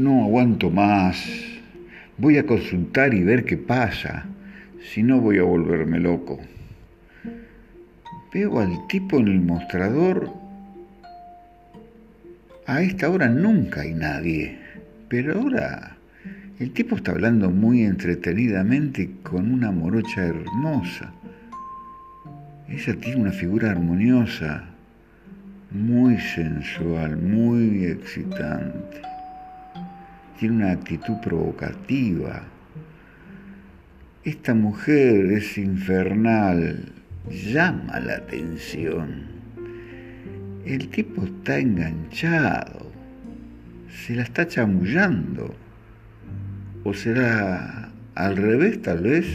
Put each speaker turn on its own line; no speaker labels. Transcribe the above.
No aguanto más. Voy a consultar y ver qué pasa. Si no, voy a volverme loco. Veo al tipo en el mostrador. A esta hora nunca hay nadie. Pero ahora el tipo está hablando muy entretenidamente con una morocha hermosa. Ella tiene una figura armoniosa, muy sensual, muy excitante. Tiene una actitud provocativa. Esta mujer es infernal, llama la atención. El tipo está enganchado, se la está chamullando. ¿O será al revés tal vez?